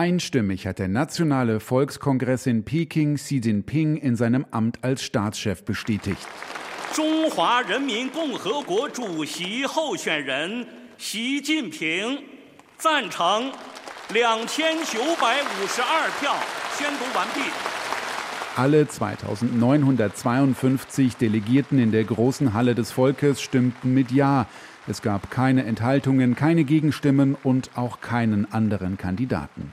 Einstimmig hat der Nationale Volkskongress in Peking Xi Jinping in seinem Amt als Staatschef bestätigt. 中华人民共和国主席候选人习近平赞成两千九百五十二票，宣读完毕。Alle 2952 Delegierten in der großen Halle des Volkes stimmten mit Ja. Es gab keine Enthaltungen, keine Gegenstimmen und auch keinen anderen Kandidaten.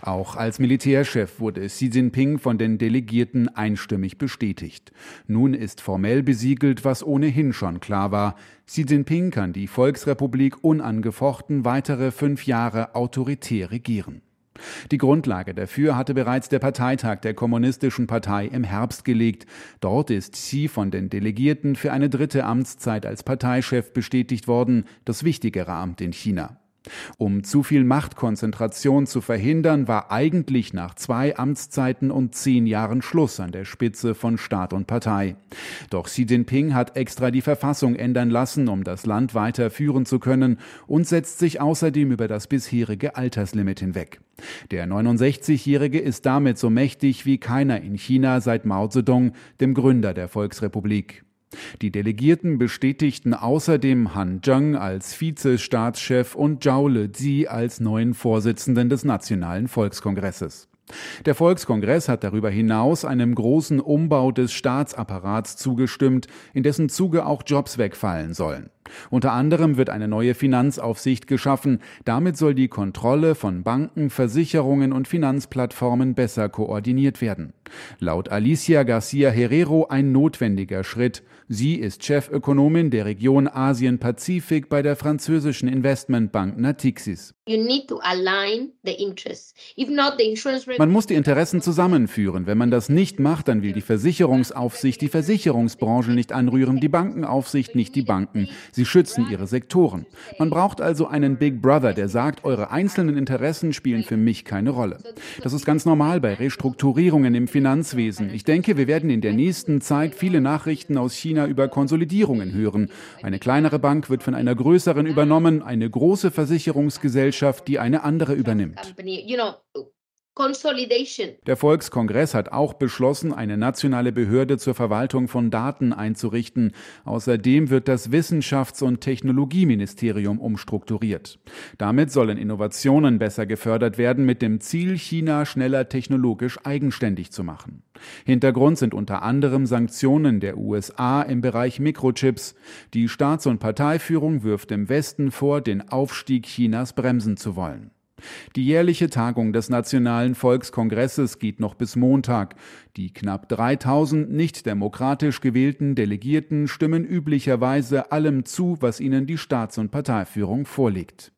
Auch als Militärchef wurde Xi Jinping von den Delegierten einstimmig bestätigt. Nun ist formell besiegelt, was ohnehin schon klar war. Xi Jinping kann die Volksrepublik unangefochten weitere fünf Jahre autoritär regieren. Die Grundlage dafür hatte bereits der Parteitag der Kommunistischen Partei im Herbst gelegt. Dort ist Xi von den Delegierten für eine dritte Amtszeit als Parteichef bestätigt worden, das wichtigere Amt in China. Um zu viel Machtkonzentration zu verhindern, war eigentlich nach zwei Amtszeiten und zehn Jahren Schluss an der Spitze von Staat und Partei. Doch Xi Jinping hat extra die Verfassung ändern lassen, um das Land weiter führen zu können und setzt sich außerdem über das bisherige Alterslimit hinweg. Der 69-Jährige ist damit so mächtig wie keiner in China seit Mao Zedong, dem Gründer der Volksrepublik. Die Delegierten bestätigten außerdem Han Zheng als Vizestaatschef und Zhao Lezi als neuen Vorsitzenden des Nationalen Volkskongresses. Der Volkskongress hat darüber hinaus einem großen Umbau des Staatsapparats zugestimmt, in dessen Zuge auch Jobs wegfallen sollen. Unter anderem wird eine neue Finanzaufsicht geschaffen. Damit soll die Kontrolle von Banken, Versicherungen und Finanzplattformen besser koordiniert werden. Laut Alicia Garcia Herrero ein notwendiger Schritt. Sie ist Chefökonomin der Region Asien-Pazifik bei der französischen Investmentbank Natixis. Man muss die Interessen zusammenführen. Wenn man das nicht macht, dann will die Versicherungsaufsicht die Versicherungsbranche nicht anrühren, die Bankenaufsicht nicht die Banken. Sie schützen ihre Sektoren. Man braucht also einen Big Brother, der sagt, eure einzelnen Interessen spielen für mich keine Rolle. Das ist ganz normal bei Restrukturierungen im Finanzwesen. Ich denke, wir werden in der nächsten Zeit viele Nachrichten aus China über Konsolidierungen hören. Eine kleinere Bank wird von einer größeren übernommen, eine große Versicherungsgesellschaft, die eine andere übernimmt. Der Volkskongress hat auch beschlossen, eine nationale Behörde zur Verwaltung von Daten einzurichten. Außerdem wird das Wissenschafts- und Technologieministerium umstrukturiert. Damit sollen Innovationen besser gefördert werden, mit dem Ziel, China schneller technologisch eigenständig zu machen. Hintergrund sind unter anderem Sanktionen der USA im Bereich Mikrochips. Die Staats- und Parteiführung wirft dem Westen vor, den Aufstieg Chinas bremsen zu wollen. Die jährliche Tagung des Nationalen Volkskongresses geht noch bis Montag. Die knapp 3000 nicht demokratisch gewählten Delegierten stimmen üblicherweise allem zu, was ihnen die Staats- und Parteiführung vorlegt.